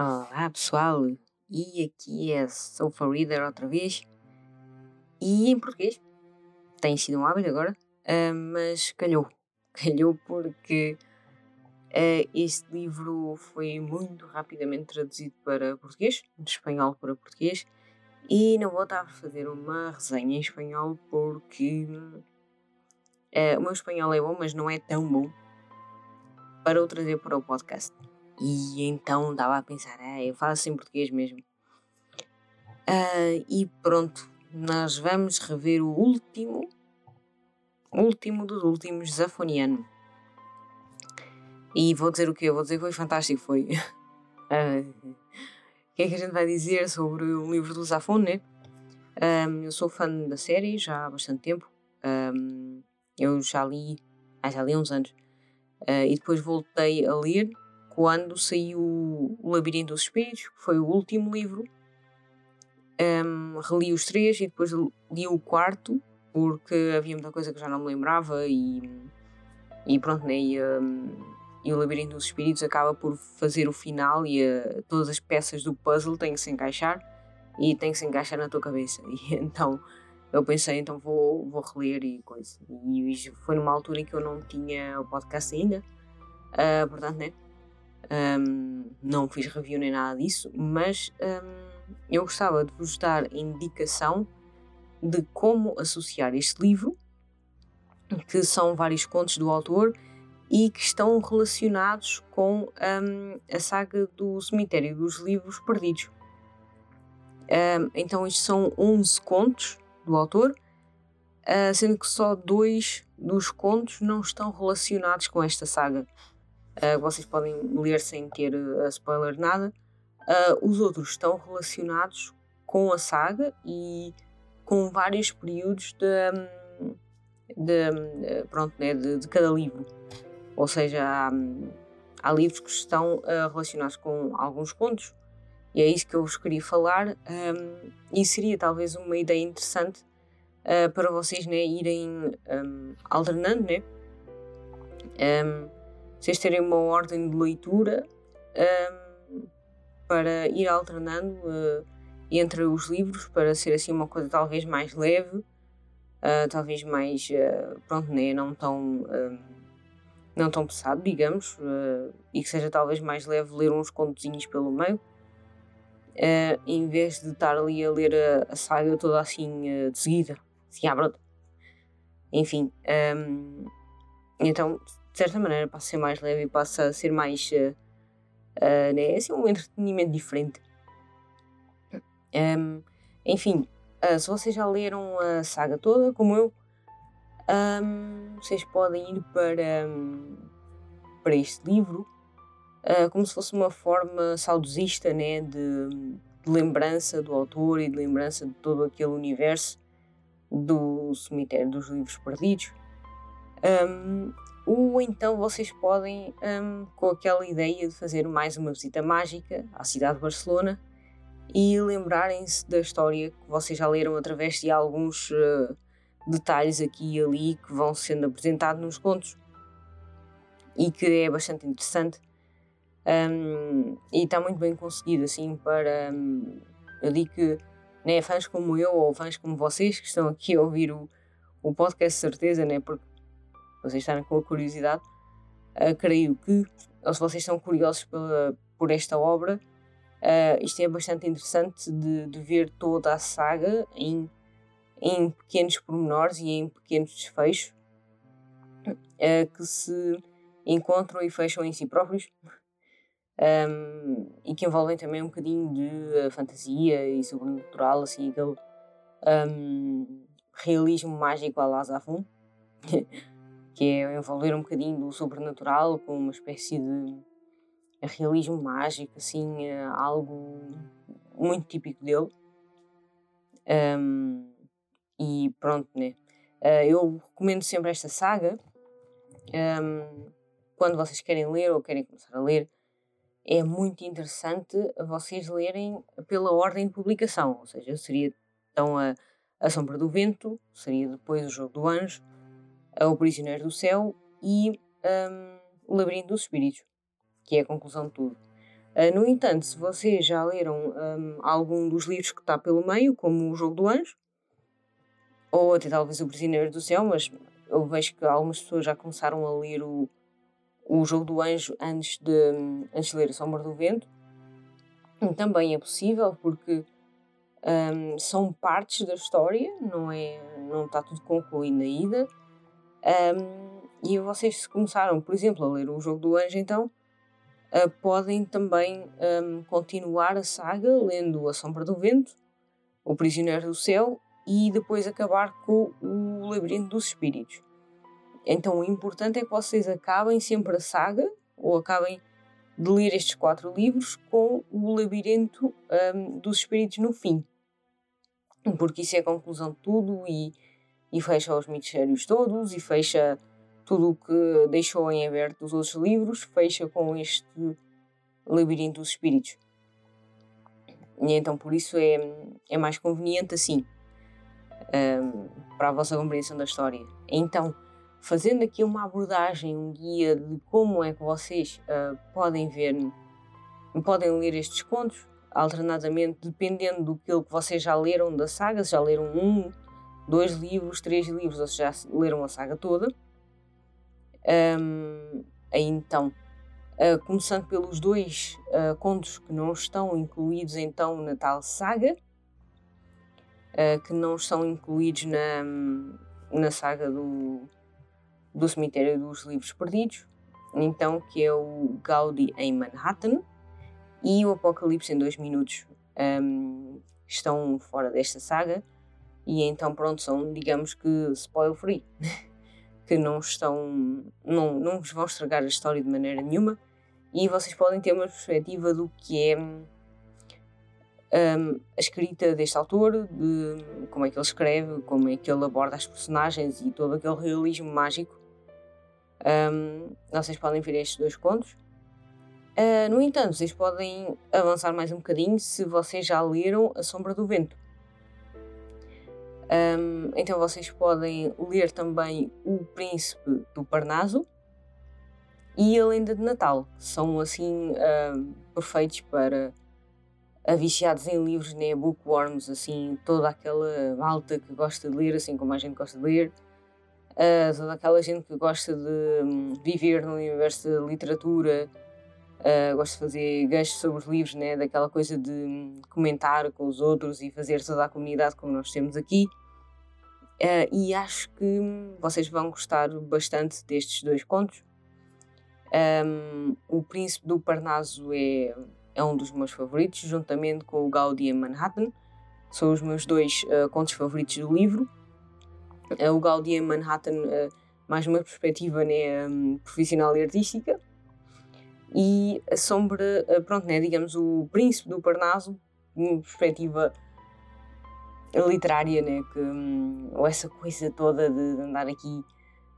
Olá pessoal, e aqui é Sofa Reader outra vez, e em português. Tem sido um hábito agora, uh, mas calhou. Calhou porque uh, este livro foi muito rapidamente traduzido para português, de espanhol para português, e não vou estar a fazer uma resenha em espanhol porque uh, o meu espanhol é bom, mas não é tão bom para o trazer para o podcast. E então estava a pensar, ah, eu falo assim português mesmo. Uh, e pronto, nós vamos rever o último, último dos últimos Zafoniano. E vou dizer o quê? Vou dizer que foi fantástico, foi. Uh, o que é que a gente vai dizer sobre o livro do Zafon, né? Um, eu sou fã da série já há bastante tempo. Um, eu já li, ah, já li há uns anos. Uh, e depois voltei a ler quando saiu O Labirinto dos Espíritos, que foi o último livro. Um, reli os três e depois li o quarto, porque havia muita coisa que já não me lembrava e, e pronto, né? E, um, e o Labirinto dos Espíritos acaba por fazer o final e uh, todas as peças do puzzle têm que se encaixar e têm que se encaixar na tua cabeça. E então eu pensei, então vou, vou reler e coisa. E foi numa altura em que eu não tinha o podcast ainda, uh, portanto, né? Um, não fiz review nem nada disso, mas um, eu gostava de vos dar indicação de como associar este livro, que são vários contos do autor e que estão relacionados com um, a saga do Cemitério dos Livros Perdidos. então, estes são 11 contos do autor, uh, sendo que só dois dos contos não estão relacionados com esta saga uh, vocês podem ler sem ter uh, spoiler nada. Uh, os outros estão relacionados com a saga e com vários períodos de, de pronto, né, de, de, cada livro. Ou seja, há, há livros que estão relacionados com alguns contos e é isso que eu vos queria falar um, e seria talvez uma ideia interessante uh, para vocês né, irem um, alternando né, um, vocês terem uma ordem de leitura um, para ir alternando uh, entre os livros, para ser assim uma coisa talvez mais leve, uh, talvez mais, uh, pronto, né, não tão, um, não tão pesado, digamos, e que seja talvez mais leve ler uns contozinhos pelo meio. em vez de estar ali a ler a, a saga toda assim de seguida, assim brota. Enfim, um, então de certa maneira passa a ser mais leve e passa a ser mais uh, uh, né? assim, um entretenimento diferente. Um, enfim, uh, se vocês já leram a saga toda, como eu, um, vocês podem ir para, um, para este livro como se fosse uma forma saudosista né? de, de lembrança do autor e de lembrança de todo aquele universo do cemitério dos livros perdidos. Um, ou então vocês podem, um, com aquela ideia de fazer mais uma visita mágica à cidade de Barcelona e lembrarem-se da história que vocês já leram através de alguns uh, detalhes aqui e ali que vão sendo apresentados nos contos. E que é bastante interessante. Um, e está muito bem conseguido assim para um, eu digo que né, fãs como eu ou fãs como vocês que estão aqui a ouvir o, o podcast certeza né, porque vocês estarem com a curiosidade, uh, creio que, ou se vocês estão curiosos pela, por esta obra, uh, isto é bastante interessante de, de, ver toda a saga em, em pequenos pormenores e em pequenos desfechos uh, que se encontram e fecham em si próprios. Um, e que envolvem também um bocadinho de fantasia e sobrenatural, assim, aquele um, realismo mágico a Lazafon. que é envolver um bocadinho do sobrenatural com uma espécie de realismo mágico, assim, eh, algo muito típico dele. Um, e pronto, né? Uh, eu recomendo sempre esta saga. Um, quando vocês querem ler ou querem começar a ler, é muito interessante vocês lerem pela ordem de publicação. Ou seja, seria então a, a Sombra do Vento, seria depois o Jogo do Anjo, o Prisioneiro do Céu e um, O Labirinto dos Espíritos, que é a conclusão de tudo. Uh, no entanto, se vocês já leram um, algum dos livros que está pelo meio, como O Jogo do Anjo, ou até talvez O Prisioneiro do Céu, mas eu vejo que algumas pessoas já começaram a ler o, o Jogo do Anjo antes de, antes de ler A Sombra do Vento. Também é possível, porque um, são partes da história, não é não está tudo concluído ainda. Um, e vocês se começaram, por exemplo, a ler o Jogo do Anjo, então uh, podem também um, continuar a saga lendo A Sombra do Vento, O Prisioneiro do Céu e depois acabar com o Labirinto dos Espíritos. Então o importante é que vocês acabem sempre a saga, ou acabem de ler estes quatro livros com o Labirinto um, dos Espíritos no fim. Porque isso é a conclusão de tudo e, e fecha os mistérios todos e fecha tudo o que deixou em aberto os outros livros, fecha com este Labirinto dos Espíritos. E então por isso é, é mais conveniente assim um, para a vossa compreensão da história. Então, fazendo aqui uma abordagem, um guia de como é que vocês uh, podem ver, podem ler estes contos, alternadamente, dependendo do que vocês já leram da saga, se já leram um, dois livros, três livros, ou se já leram a saga toda. Um, então, uh, começando pelos dois uh, contos que não estão incluídos então na tal saga, uh, que não estão incluídos na, na saga do, do Cemitério dos Livros Perdidos, então que é o Gaudi em Manhattan e o Apocalipse em dois minutos um, estão fora desta saga e então pronto são digamos que spoiler free que não estão não, não vos vão estragar a história de maneira nenhuma e vocês podem ter uma perspectiva do que é um, a escrita deste autor, de como é que ele escreve, como é que ele aborda as personagens e todo aquele realismo mágico. Um, vocês podem ver estes dois contos. Uh, no entanto, vocês podem avançar mais um bocadinho se vocês já leram A Sombra do Vento. Um, então vocês podem ler também O Príncipe do Parnaso e A Lenda de Natal. São assim perfeitos para viciados em livros, né? bookworms, assim, toda aquela malta que gosta de ler, assim como a gente gosta de ler, uh, toda aquela gente que gosta de um, viver no universo da literatura, Uh, gosto de fazer gastos sobre os livros, né? daquela coisa de comentar com os outros e fazer toda a comunidade como nós temos aqui. Uh, e acho que vocês vão gostar bastante destes dois contos. Um, o Príncipe do Parnaso é, é um dos meus favoritos, juntamente com o Gaudi em Manhattan. São os meus dois uh, contos favoritos do livro. o Gaudi em Manhattan, mais uma perspectiva né, um, profissional e artística e a sombra, eh, pronto, né, digamos, o príncipe do Parnaso, uma perspectiva literária, né, que, hum, ou essa coisa toda de andar aqui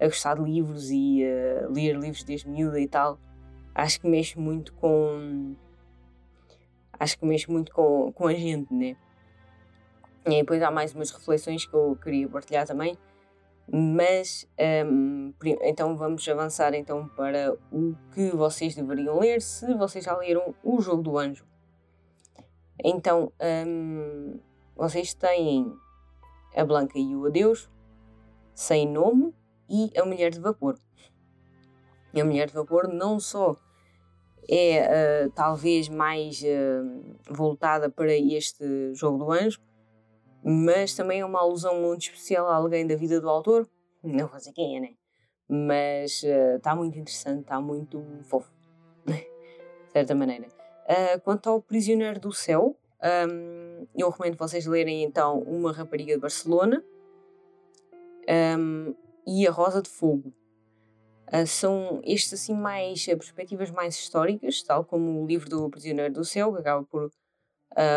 a gostar de livros e a ler livros desde miúda e tal, acho que mexe muito com. Acho que mexe muito com, com a gente, né? E depois há mais umas reflexões que eu queria partilhar também mas um, então vamos avançar então para o que vocês deveriam ler se vocês já leram o Jogo do Anjo. Então um, vocês têm a Blanca e o Adeus, Sem Nome e a Mulher de Vapor. E a Mulher de Vapor não só é uh, talvez mais uh, voltada para este Jogo do Anjo, mas também é uma alusão muito especial a alguém da vida do autor. Não vou dizer quem é, né? Mas está eh, uh, muito interessante, está muito fofo, de certa maneira. Uh, quanto ao Prisioneiro do Céu, um, eu recomendo vocês lerem então Uma Rapariga de Barcelona um, e A Rosa de Fogo. Uh, são estes assim mais perspectivas mais históricas, tal como o livro do Prisioneiro do Céu, que acaba por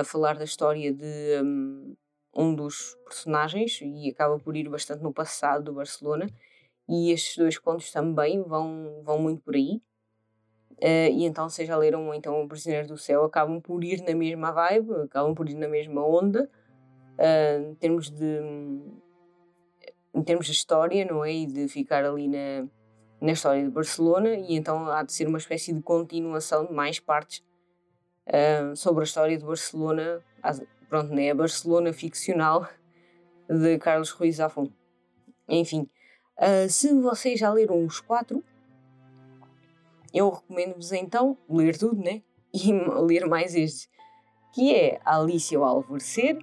falar da história de um, um dos personagens e acaba por ir bastante no passado do Barcelona. E estes dois contos também vão, vão muito por aí. Uh, e então, se já leram então O Prisioneiro do Céu, acabam por ir na mesma vibe, acabam por ir na mesma onda, uh, em termos de em termos de história, não é? E de ficar ali na, na história de Barcelona, e então há de ser uma espécie de continuação de mais partes uh, sobre a história de Barcelona, pronto, né, a Barcelona ficcional de Carlos Ruiz Zafón. Enfim, uh, se vocês já leram os quatro, eu recomendo-vos então ler tudo, né? E ler mais este, que é Alice ao Alvorecer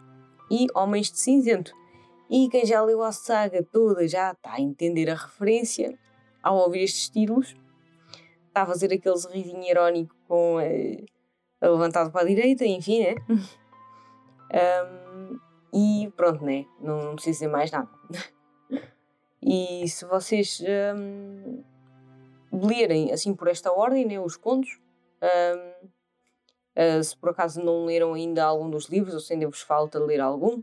e Homens de Cinzento. E quem já leu a saga toda já está a entender a referência ao ouvir estes títulos. Está a fazer aquele sorrisinho irónico com uh, levantado para a direita, enfim, né? um, e pronto, né? Não, não preciso dizer mais nada. e se vocês um, lerem assim por esta ordem, né, os contos, um, uh, ah, se por acaso não leram ainda algum dos livros, ou se ainda vos falta ler algum,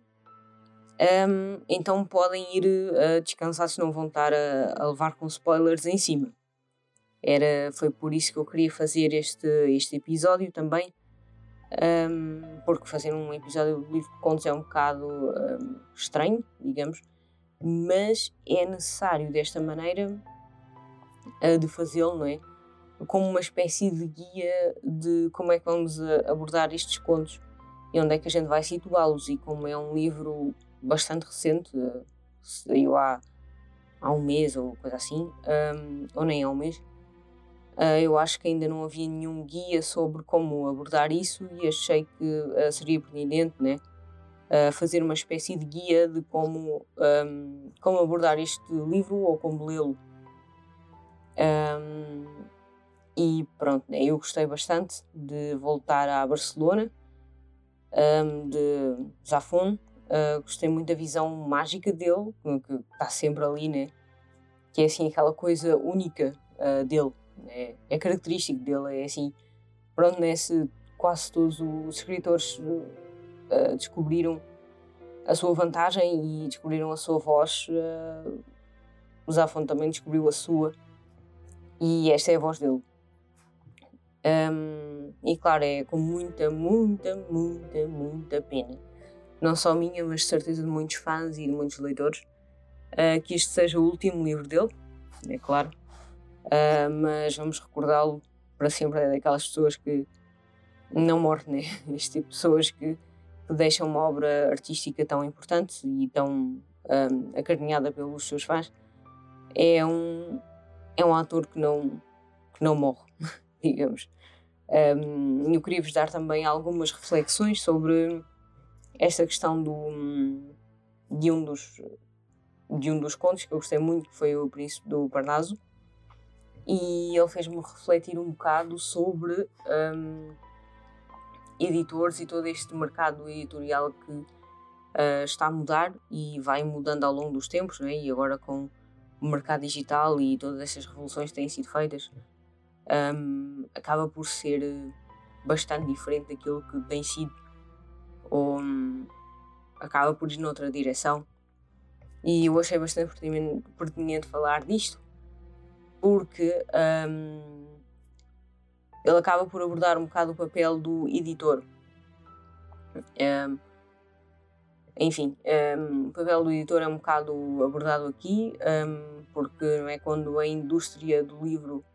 um, então podem ir uh, descansar se não vão estar a, a, levar com spoilers em cima. Era, foi por isso que eu queria fazer este, este episódio também, um, porque fazer um episódio do livro de contos é um bocado um, estranho, digamos, mas é necessário desta maneira uh, de fazê-lo, não é? Como uma espécie de guia de como é que vamos abordar estes contos e onde é que a gente vai situá-los. E como é um livro bastante recente, uh, saiu há, há um mês ou coisa assim, um, ou nem há um mês, eu acho que ainda não havia nenhum guia sobre como abordar isso e achei que uh, seria pertinente, né? fazer uma espécie de guia de como, um, como abordar este livro ou como lê-lo. Um, e pronto, né, eu gostei bastante de voltar a Barcelona, um, de Zafon. Uh, gostei muito da visão mágica dele, que está sempre ali, né? Que é assim aquela coisa única uh, dele, né? é característico dele, é assim. Pronto, né? Se quase todos os escritores uh, descobriram a sua vantagem e descobriram a sua voz, o Zafon também descobriu a sua e esta é a voz dele. Um, e claro, é com muita, muita, muita, muita pena, não só minha, mas de certeza de muitos fãs e de muitos leitores, uh, que este seja o último livro dele, é claro, uh, mas vamos recordá-lo para sempre. É daquelas pessoas que não morrem, né? Este tipo de pessoas que, que deixam uma obra artística tão importante e tão um, acarinhada pelos seus fãs. É um, é um ator que não, que não morre, digamos. Um, eu queria vos dar também algumas reflexões sobre esta questão do, de, um dos, de um dos contos que eu gostei muito, que foi o Príncipe do Parnaso, e ele fez-me refletir um bocado sobre um, editores e todo este mercado editorial que uh, está a mudar e vai mudando ao longo dos tempos, né? e agora com o mercado digital e todas estas revoluções que têm sido feitas, um, acaba por ser bastante diferente daquilo que tem sido, ou um, acaba por ir noutra direção. E eu achei bastante pertinente, falar disto, porque um, ele acaba por abordar um bocado o papel do editor. Um, enfim, um, o papel do editor é um bocado abordado aqui, um, porque não é quando a indústria do livro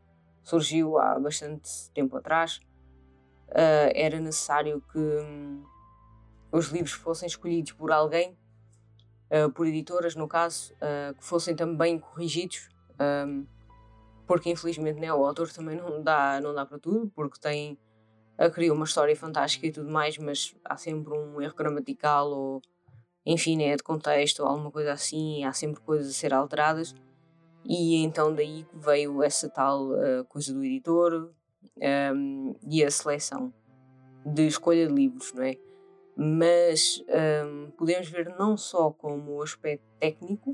surgiu há bastante tempo atrás, uh, era necessário que um, os livros fossem escolhidos por alguém, uh, por editoras no caso, uh, que fossem também corrigidos, um, porque infelizmente né, o autor também não dá, não dá para tudo, porque tem a criar uma história fantástica e tudo mais, mas há sempre um erro gramatical ou enfim, é de contexto ou alguma coisa assim, há sempre coisas a ser alteradas. E então daí veio essa tal uh, coisa do editor um, ehm, e a seleção de escolha de livros, não é? Mas um, ehm, podemos ver não só como o aspecto técnico,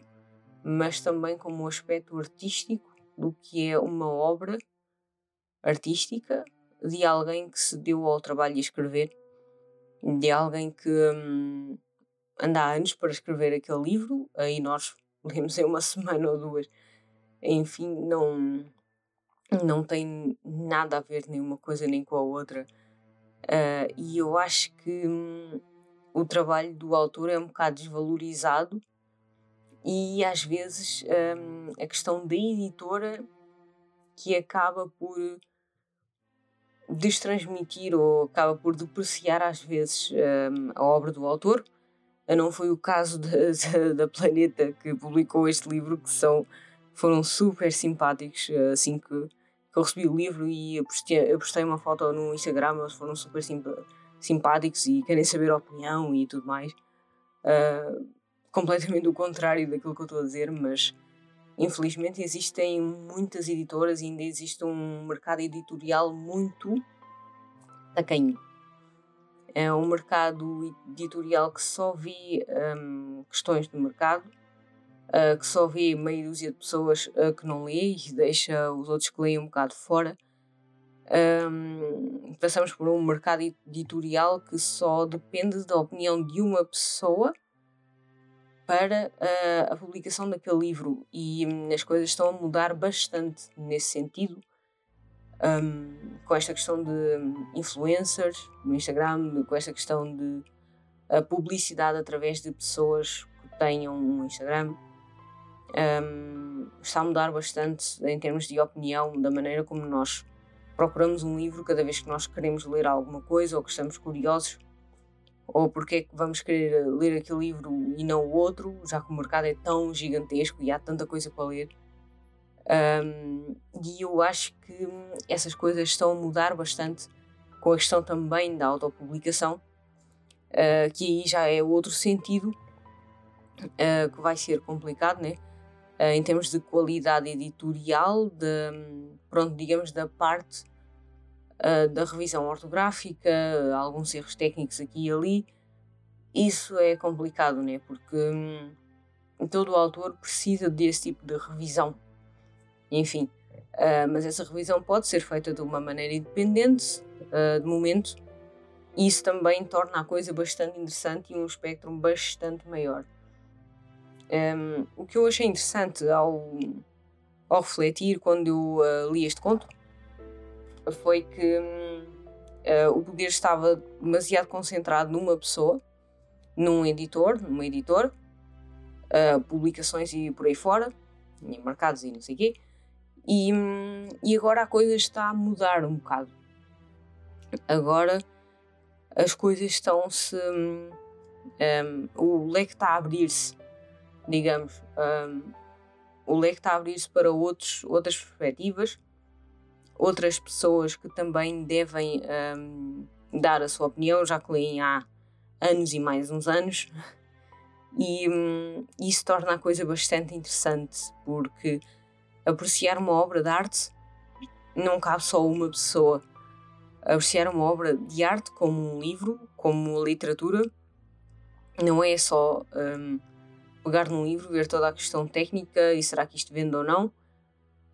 mas também como o aspecto artístico do que é uma obra artística de alguém que se deu ao trabalho de escrever, de alguém que, um, anda há anos para escrever aquele livro, aí nós lemos em uma semana ou duas. Enfim, não, não tem nada a ver nenhuma coisa nem com a outra. Uh, e eu acho que hum, o trabalho do autor é um bocado desvalorizado e às vezes hum, a questão da editora que acaba por destransmitir ou acaba por depreciar às vezes um, a obra do autor. Não foi o caso da Planeta que publicou este livro, que são, foram super simpáticos assim que, que eu recebi o livro e postei, eu postei uma foto no Instagram, eles foram super simpáticos e querem saber a opinião e tudo mais. Uh, completamente o contrário daquilo que eu estou a dizer, mas infelizmente existem muitas editoras e ainda existe um mercado editorial muito tacanho. É um mercado editorial que só vê um, questões do mercado, uh, que só vê meia dúzia de pessoas uh, que não lê e deixa os outros que leem um bocado fora. Um, passamos por um mercado editorial que só depende da opinião de uma pessoa para uh, a publicação daquele livro. E um, as coisas estão a mudar bastante nesse sentido um, com esta questão de influencers no Instagram, com esta questão de publicidade através de pessoas que tenham um Instagram. Um, está a mudar bastante em termos de opinião da maneira como nós procuramos um livro cada vez que nós queremos ler alguma coisa ou que estamos curiosos ou porque é que vamos querer ler aquele livro e não o outro, já que o mercado é tão gigantesco e há tanta coisa para ler. Um, e eu acho que essas coisas estão a mudar bastante com a questão também da autopublicação, uh, que aí já é outro sentido uh, que vai ser complicado, né? Uh, em termos de qualidade editorial, de, pronto, digamos, da parte uh, da revisão ortográfica, alguns erros técnicos aqui e ali. Isso é complicado, né? Porque hum, todo o autor precisa desse tipo de revisão. Enfim, uh, mas essa revisão pode ser feita de uma maneira independente, uh, de momento, e isso também torna a coisa bastante interessante e um espectro bastante maior. Um, o que eu achei interessante ao, ao refletir quando eu uh, li este conto foi que uh, o poder estava demasiado concentrado numa pessoa, num editor, numa editor, uh, publicações e por aí fora, em mercados e não sei o quê, e, um, e agora a coisa está a mudar um bocado. Agora as coisas estão-se. Um, um, o leque está a abrir-se, digamos. Um, o leque está a abrir-se para outros, outras perspectivas outras pessoas que também devem um, dar a sua opinião, já que leem há anos e mais uns anos. E um, isso torna a coisa bastante interessante, porque apreciar uma obra de arte não cabe só uma pessoa. Apreciar uma obra de arte como um livro, como literatura, não é só um, pegar num livro, ver toda a questão técnica e será que isto vende ou não,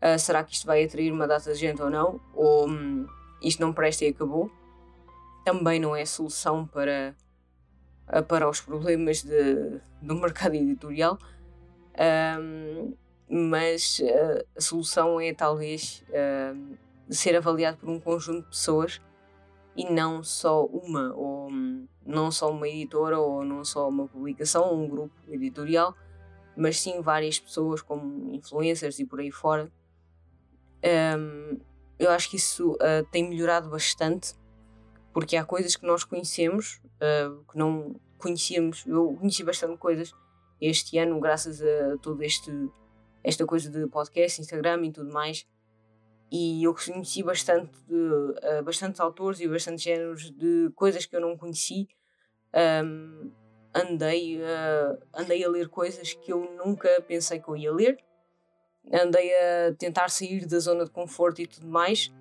Uh, será que isto vai atrair uma data de gente ou não? Ou um, isto não presta e acabou? Também não é solução para, uh, para os problemas de, do mercado editorial. Um, mas uh, a solução é talvez ser avaliado por um conjunto de pessoas e não só uma, ou um, não só uma editora, ou não só uma publicação, ou um grupo editorial, mas sim várias pessoas como influencers e por aí fora um, eu acho que isso uh, tem melhorado bastante, porque há coisas que nós conhecemos uh, que não conhecíamos. Eu conheci bastante coisas este ano, graças a este esta coisa de podcast, Instagram e tudo mais. E eu conheci bastante de, uh, bastantes autores e bastantes géneros de coisas que eu não conheci. Um, andei, andei a ler coisas que eu nunca pensei que eu ia ler andei a tentar sair da zona de conforto e tudo mais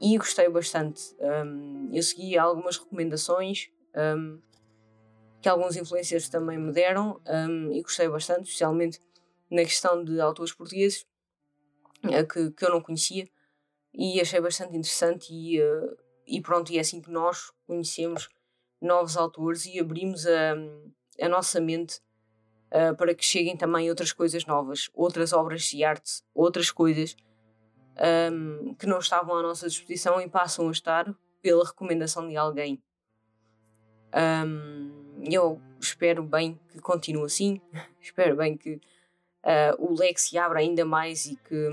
e gostei bastante. Um, eu segui algumas recomendações um, que alguns influencers também me deram um, e gostei bastante, especialmente na questão de autores portugueses uh, que, que eu não conhecia e achei bastante interessante e, uh, e pronto, e é assim que nós conhecemos novos autores e abrimos a, a nossa mente uh, para que cheguem também outras coisas novas, outras obras de arte, outras coisas um, que não estavam à nossa disposição e passam a estar pela recomendação de alguém. Um, eu espero bem que continue assim, espero bem que uh, o leque se abra ainda mais e que,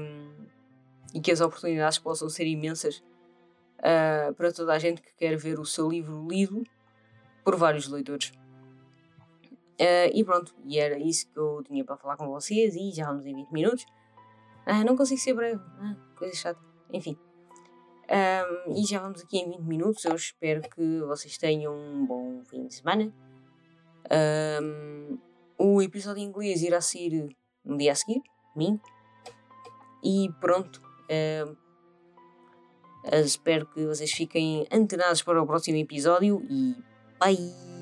e que as oportunidades possam ser imensas uh, para toda a gente que quer ver o seu livro lido por vários leitores. Uh, e pronto, e era isso que eu tinha para falar com vocês e já vamos em 20 minutos. Uh, não consigo ser breve, coisa chata. Enfim. Um, e já vamos aqui em 20 minutos. Eu espero que vocês tenham um bom fim de semana. Um, o episódio em inglês irá sair no dia a seguir, domingo. E pronto. Um, espero que vocês fiquem antenados para o próximo episódio e bye!